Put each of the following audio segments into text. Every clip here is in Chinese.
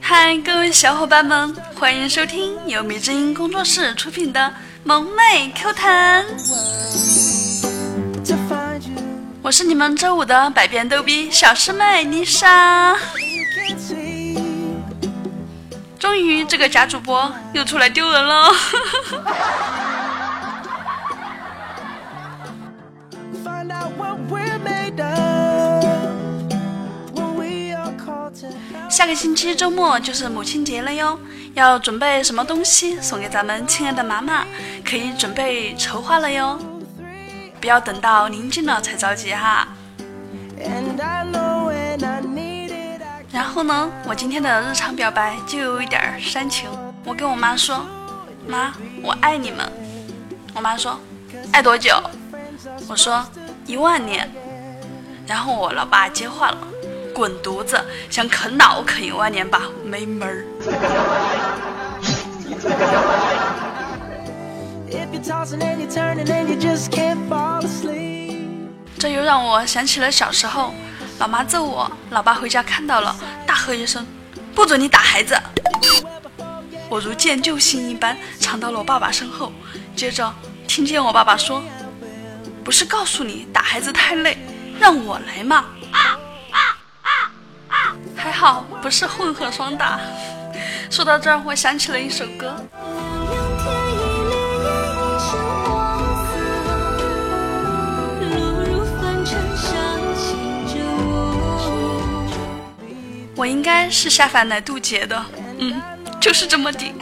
嗨，各位小伙伴们，欢迎收听由米之音工作室出品的《萌妹 Q 弹》，我是你们周五的百变逗比小师妹丽莎。终于，这个假主播又出来丢人了。下个星期周末就是母亲节了哟，要准备什么东西送给咱们亲爱的妈妈？可以准备筹划了哟，不要等到临近了才着急哈。然后呢，我今天的日常表白就有一点煽情，我跟我妈说：“妈，我爱你们。”我妈说：“爱多久？”我说：“一万年。”然后我老爸接话了。滚犊子！想啃老啃一万年吧，没门儿。这又让我想起了小时候，老妈揍我，老爸回家看到了，大喝一声：“不准你打孩子！”我如见救星一般藏到了我爸爸身后，接着听见我爸爸说：“不是告诉你打孩子太累，让我来嘛。”还好不是混合双打。说到这儿，我想起了一首歌。我应该是下凡来渡劫的，嗯，就是这么的。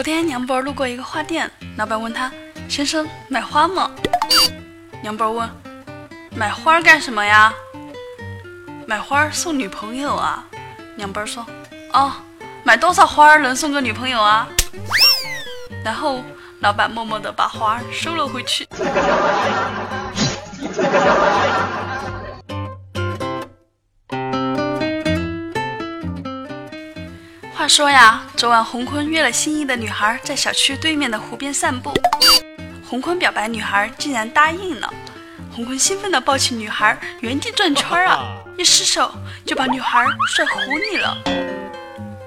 昨天娘波路过一个花店，老板问他：“先生，买花吗？”娘波问：“买花干什么呀？”“买花送女朋友啊。”娘波说：“哦，买多少花能送个女朋友啊？”然后老板默默地把花收了回去。说呀，昨晚洪坤约了心仪的女孩在小区对面的湖边散步。洪坤表白，女孩竟然答应了。洪坤兴奋地抱起女孩，原地转圈啊！一失手就把女孩摔湖里了。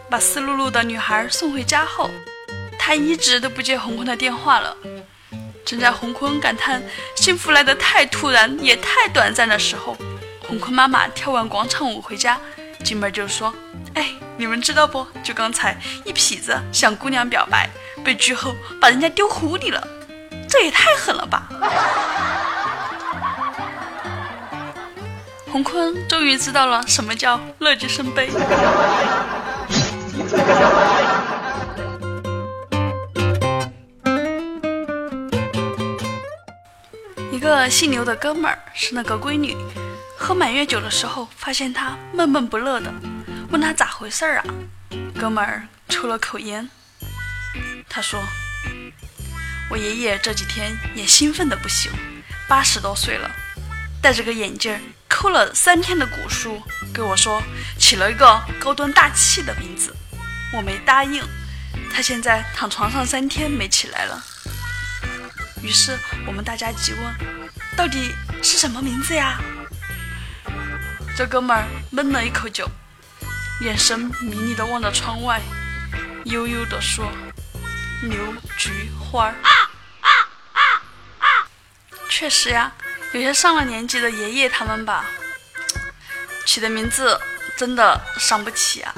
把湿漉漉的女孩送回家后，他一直都不接洪坤的电话了。正在洪坤感叹幸福来得太突然，也太短暂的时候，洪坤妈妈跳完广场舞回家，进门就说：“哎。”你们知道不？就刚才一痞子向姑娘表白，被拒后把人家丢湖里了，这也太狠了吧！洪坤终于知道了什么叫乐极生悲。一个姓刘的哥们儿是那个闺女，喝满月酒的时候，发现她闷闷不乐的。问他咋回事儿啊？哥们儿抽了口烟，他说：“我爷爷这几天也兴奋的不行，八十多岁了，戴着个眼镜，抠了三天的古书，跟我说起了一个高端大气的名字，我没答应。他现在躺床上三天没起来了。于是我们大家急问，到底是什么名字呀？这哥们儿闷了一口酒。”眼神迷离的望着窗外，悠悠的说：“刘菊花。”确实呀，有些上了年纪的爷爷他们吧，起的名字真的伤不起啊。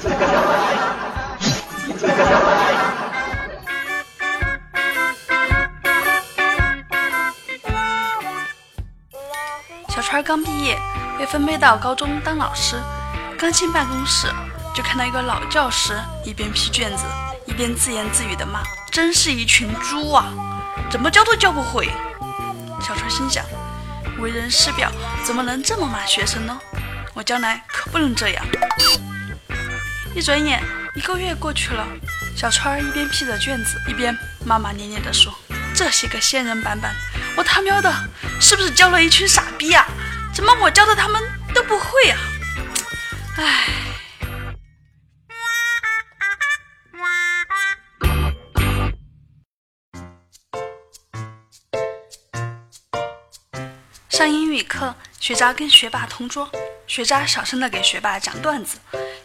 小川刚毕业，被分配到高中当老师，刚进办公室。就看到一个老教师一边批卷子，一边自言自语的骂：“真是一群猪啊，怎么教都教不会。”小川心想：为人师表，怎么能这么骂学生呢？我将来可不能这样。一转眼，一个月过去了，小川一边批着卷子，一边骂骂咧咧地说：“这些个仙人板板，我他喵的，是不是教了一群傻逼啊？怎么我教的他们都不会啊？唉。上英语课，学渣跟学霸同桌，学渣小声的给学霸讲段子，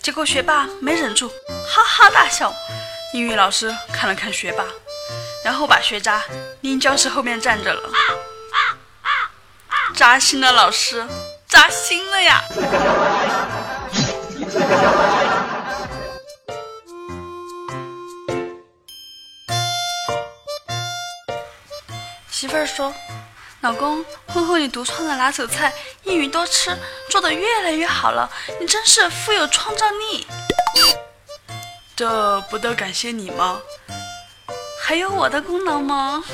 结果学霸没忍住，哈哈大笑。英语老师看了看学霸，然后把学渣拎教室后面站着了。扎心了，老师，扎心了呀！媳妇儿说：“老公，婚后你独创的拿手菜一鱼多吃，做的越来越好了，你真是富有创造力。”这不得感谢你吗？还有我的功劳吗？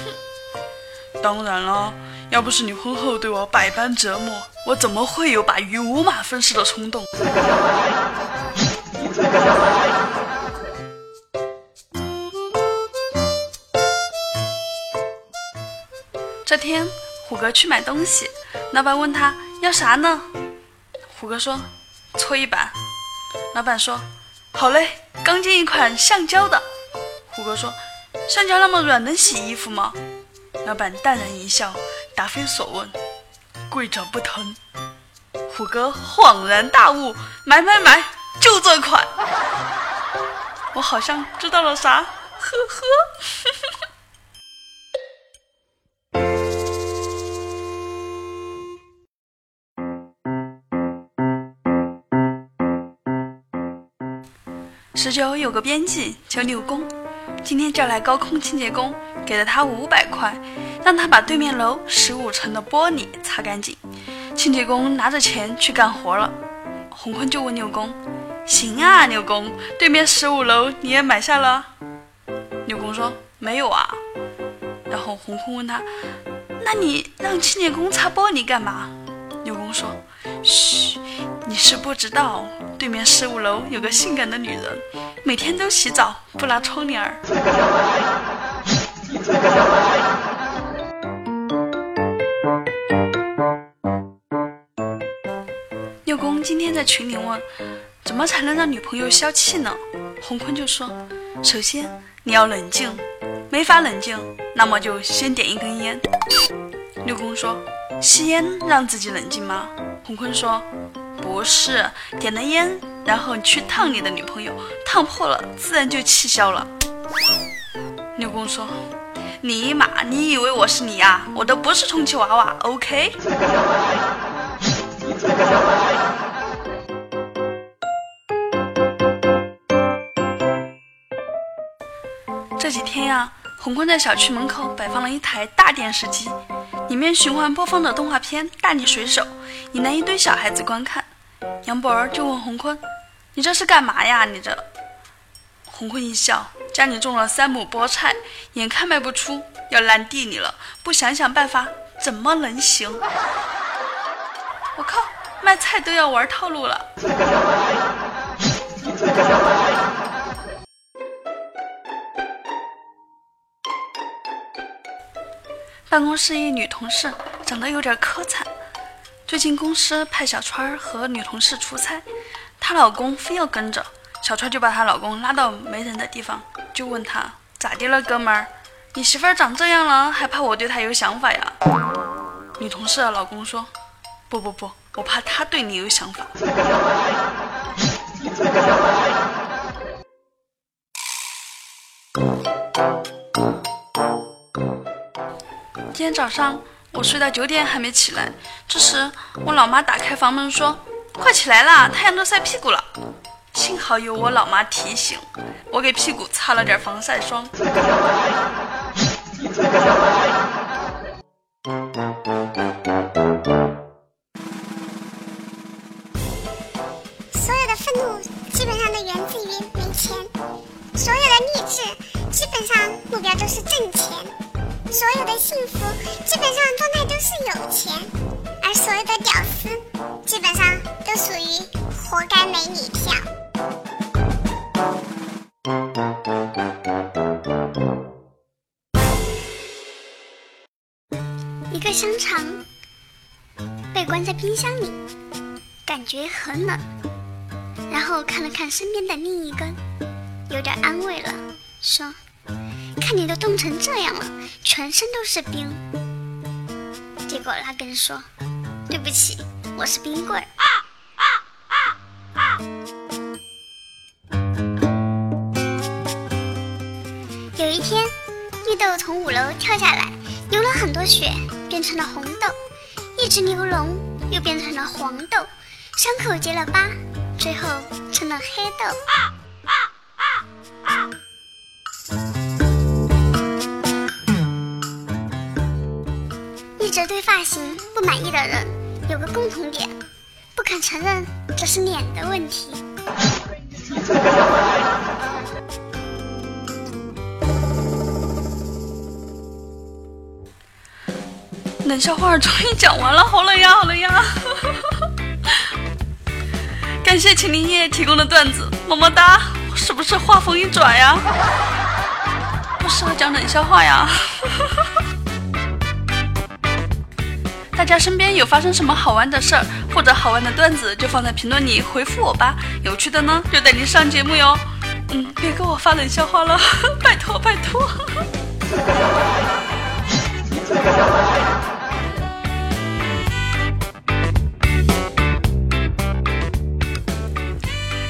当然了，要不是你婚后对我百般折磨，我怎么会有把鱼五马分尸的冲动？这天，虎哥去买东西，老板问他要啥呢？虎哥说：搓衣板。老板说：好嘞，刚进一款橡胶的。虎哥说：橡胶那么软，能洗衣服吗？老板淡然一笑，答非所问：跪着不疼。虎哥恍然大悟：买买买，就这款。我好像知道了啥，呵呵。十九有个编辑叫六公，今天叫来高空清洁工，给了他五百块，让他把对面楼十五层的玻璃擦干净。清洁工拿着钱去干活了。洪坤就问六公：“行啊，六公，对面十五楼你也买下了？”六公说：“没有啊。”然后洪坤问他：“那你让清洁工擦玻璃干嘛？”六公说：“嘘。”你是不知道，对面十五楼有个性感的女人，每天都洗澡不拉窗帘儿。六公今天在群里问，怎么才能让女朋友消气呢？洪坤就说，首先你要冷静，没法冷静，那么就先点一根烟。六公说，吸烟让自己冷静吗？洪坤说。不是点了烟，然后你去烫你的女朋友，烫破了，自然就气消了。六公说：“尼玛，你以为我是你呀？我都不是充气娃娃，OK。”这几天呀，红坤在小区门口摆放了一台大电视机，里面循环播放的动画片《大力水手》，引来一堆小孩子观看。杨博儿就问洪坤：“你这是干嘛呀？你这？”洪坤一笑：“家里种了三亩菠菜，眼看卖不出，要烂地里了，不想想办法，怎么能行？”我靠，卖菜都要玩套路了。办公室一女同事长得有点磕碜。最近公司派小川儿和女同事出差，她老公非要跟着，小川就把她老公拉到没人的地方，就问他咋的了，哥们儿，你媳妇儿长这样了，还怕我对她有想法呀？女同事的老公说，不不不，我怕她对你有想法。今天早上。我睡到九点还没起来，这时我老妈打开房门说：“快起来啦，太阳都晒屁股了。”幸好有我老妈提醒，我给屁股擦了点防晒霜。所有的愤怒基本上都源自于没钱，所有的励志基本上目标都是挣钱。所有的幸福基本上状态都是有钱，而所有的屌丝基本上都属于活该美女票。一个香肠被关在冰箱里，感觉很冷，然后看了看身边的另一根，有点安慰了，说。看你都冻成这样了，全身都是冰。结果拉根说：“对不起，我是冰棍儿。有一天，绿豆从五楼跳下来，流了很多血，变成了红豆；一只牛龙又变成了黄豆，伤口结了疤，最后成了黑豆。对发型不满意的人有个共同点，不肯承认这是脸的问题。冷笑话终于讲完了，好冷呀，好冷呀！感谢秦林叶提供的段子，么么哒！是不是话锋一转呀？不适合讲冷笑话呀！家身边有发生什么好玩的事儿或者好玩的段子，就放在评论里回复我吧。有趣的呢，就带你上节目哟。嗯，别给我发冷笑话了，拜 托拜托。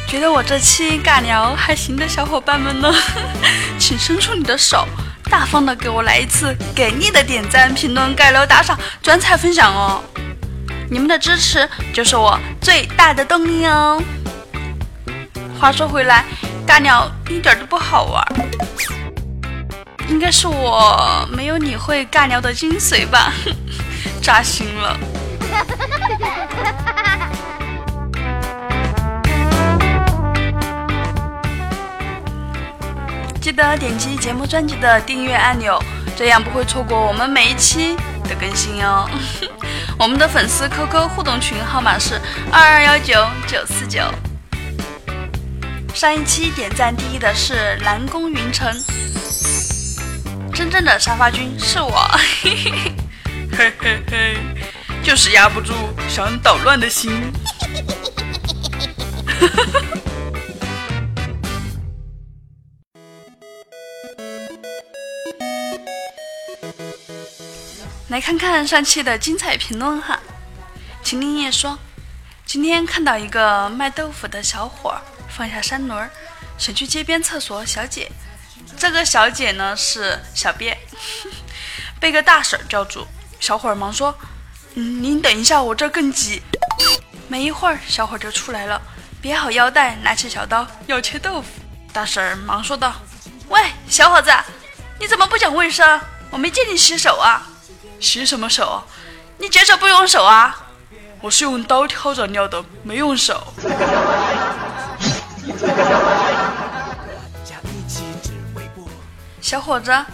觉得我这期尬聊还行的小伙伴们呢，请伸出你的手，大方的给我来一次给力的点赞、评论、盖楼、打赏、转采、分享哦！你们的支持就是我最大的动力哦。话说回来，尬聊一点都不好玩，应该是我没有理会尬聊的精髓吧，扎心了。记得点击节目专辑的订阅按钮，这样不会错过我们每一期的更新哦。我们的粉丝 QQ 互动群号码是二二幺九九四九。上一期点赞第一的是蓝宫云城，真正的沙发君是我，嘿嘿嘿，就是压不住想捣乱的心。来看看上期的精彩评论哈。秦林叶说，今天看到一个卖豆腐的小伙儿放下三轮，想去街边厕所小姐。这个小姐呢是小便，被个大婶叫住。小伙儿忙说：“嗯，您等一下，我这更急。”没一会儿，小伙儿就出来了，别好腰带，拿起小刀要切豆腐。大婶忙说道：“喂，小伙子，你怎么不讲卫生？我没见你洗手啊！”洗什么手？你解手不用手啊？我是用刀挑着尿的，没用手。小伙子，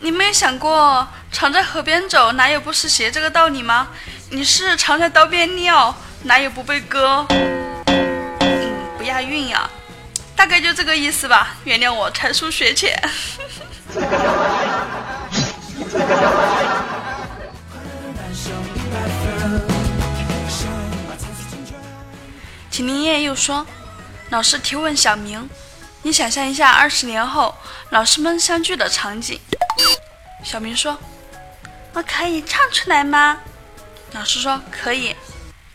你没有想过常在河边走，哪有不湿鞋这个道理吗？你是常在刀边尿，哪有不被割？嗯，不押韵呀，大概就这个意思吧。原谅我才疏学浅。秦林叶又说：“老师提问小明，你想象一下二十年后老师们相聚的场景。”小明说：“我可以唱出来吗？”老师说：“可以。”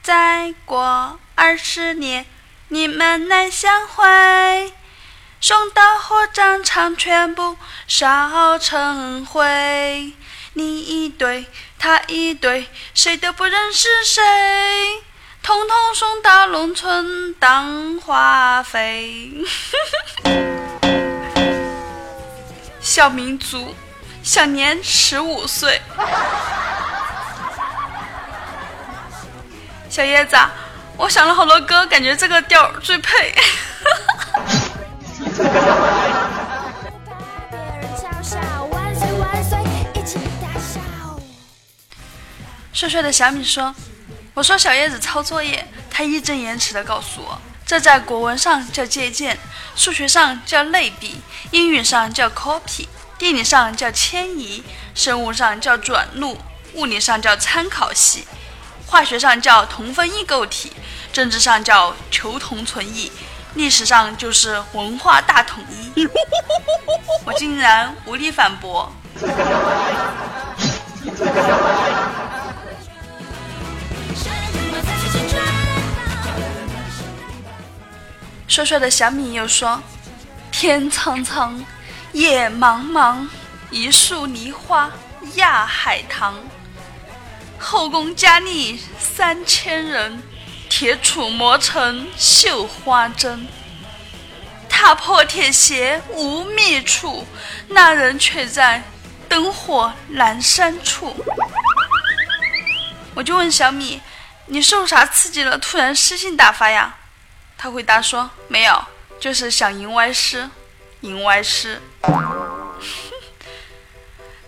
再过二十年，你们来相会，送到火葬场，全部烧成灰。你一对，他一对，谁都不认识谁。统统送到农村当花费。小民族，享年十五岁。小叶子，我想了好多歌，感觉这个调最配。帅帅的小米说。我说小叶子抄作业，他义正言辞地告诉我，这在国文上叫借鉴，数学上叫类比，英语上叫 copy，地理上叫迁移，生物上叫转录，物理上叫参考系，化学上叫同分异构体，政治上叫求同存异，历史上就是文化大统一。我竟然无力反驳。帅帅的小米又说：“天苍苍，野茫茫，一树梨花压海棠。后宫佳丽三千人，铁杵磨成绣花针。踏破铁鞋无觅处，那人却在灯火阑珊处。”我就问小米：“你受啥刺激了？突然诗性大发呀？”他回答说：“没有，就是想吟歪诗，吟歪诗。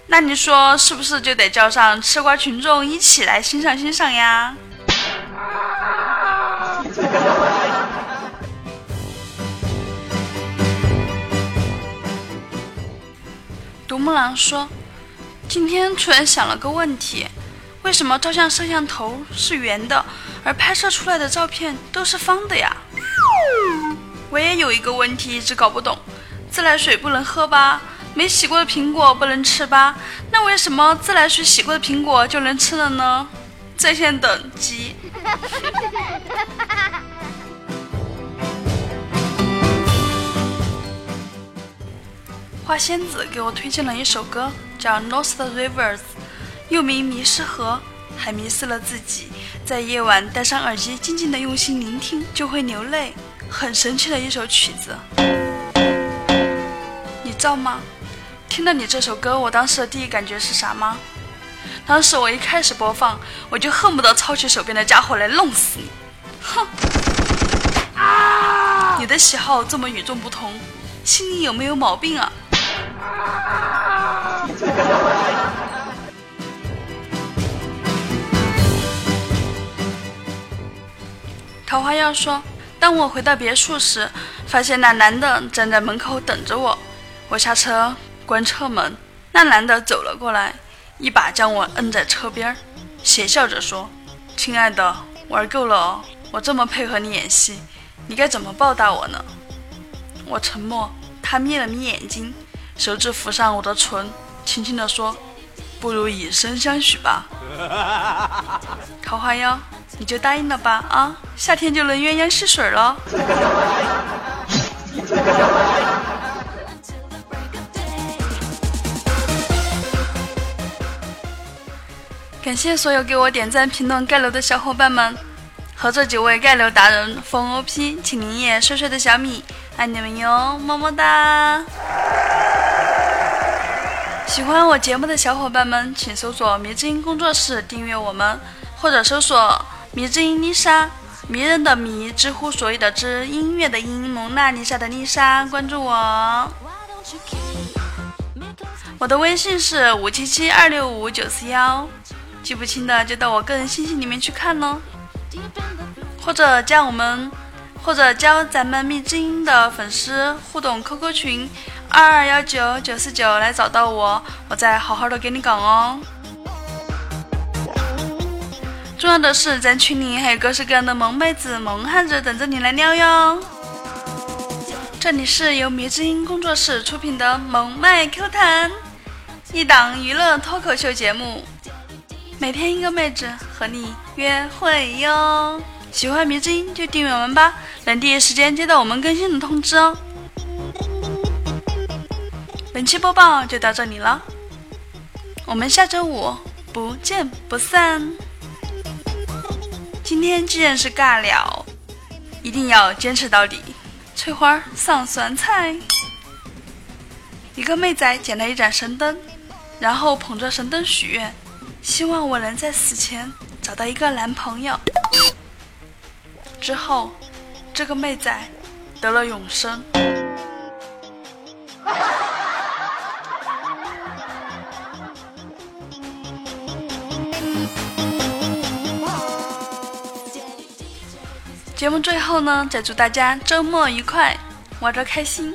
那你说是不是就得叫上吃瓜群众一起来欣赏欣赏呀？” 独木狼说：“今天突然想了个问题。”为什么照相摄像头是圆的，而拍摄出来的照片都是方的呀？我也有一个问题一直搞不懂：自来水不能喝吧？没洗过的苹果不能吃吧？那为什么自来水洗过的苹果就能吃了呢？在线等急。花仙子给我推荐了一首歌，叫《Lost Rivers》。又名迷失河，还迷失了自己。在夜晚戴上耳机，静静的用心聆听，就会流泪。很神奇的一首曲子，你知道吗？听到你这首歌，我当时的第一感觉是啥吗？当时我一开始播放，我就恨不得抄起手边的家伙来弄死你！哼！你的喜好这么与众不同，心里有没有毛病啊？桃花妖说：“当我回到别墅时，发现那男的站在门口等着我。我下车关车门，那男的走了过来，一把将我摁在车边，邪笑着说：‘亲爱的，玩够了哦！我这么配合你演戏，你该怎么报答我呢？’我沉默，他眯了眯眼睛，手指抚上我的唇，轻轻地说：‘不如以身相许吧。’桃花妖。”你就答应了吧啊！夏天就能鸳鸯戏水了。感谢所有给我点赞、评论、盖楼的小伙伴们，和这几位盖楼达人：风 OP、请林叶、帅帅的小米，爱你们哟，么么哒！喜欢我节目的小伙伴们，请搜索“迷之音工作室”订阅我们，或者搜索。迷之音丽莎，迷人的迷，知乎所有的知，音乐的音，蒙娜丽莎的丽莎，关注我。我的微信是五七七二六五九四幺，记不清的就到我个人信息里面去看喽。或者加我们，或者加咱们蜜之音的粉丝互动 QQ 群二二幺九九四九来找到我，我再好好的给你讲哦。重要的是，咱群里还有各式各样的萌妹子、萌汉子等着你来撩哟。这里是由迷之音工作室出品的萌妹 Q 弹，一档娱乐脱口秀节目，每天一个妹子和你约会哟。喜欢迷之音就订阅我们吧，能第一时间接到我们更新的通知哦。本期播报就到这里了，我们下周五不见不散。今天既然是尬聊，一定要坚持到底。翠花上酸菜。一个妹仔捡了一盏神灯，然后捧着神灯许愿，希望我能在死前找到一个男朋友。之后，这个妹仔得了永生。节目最后呢，再祝大家周末愉快，玩的开心。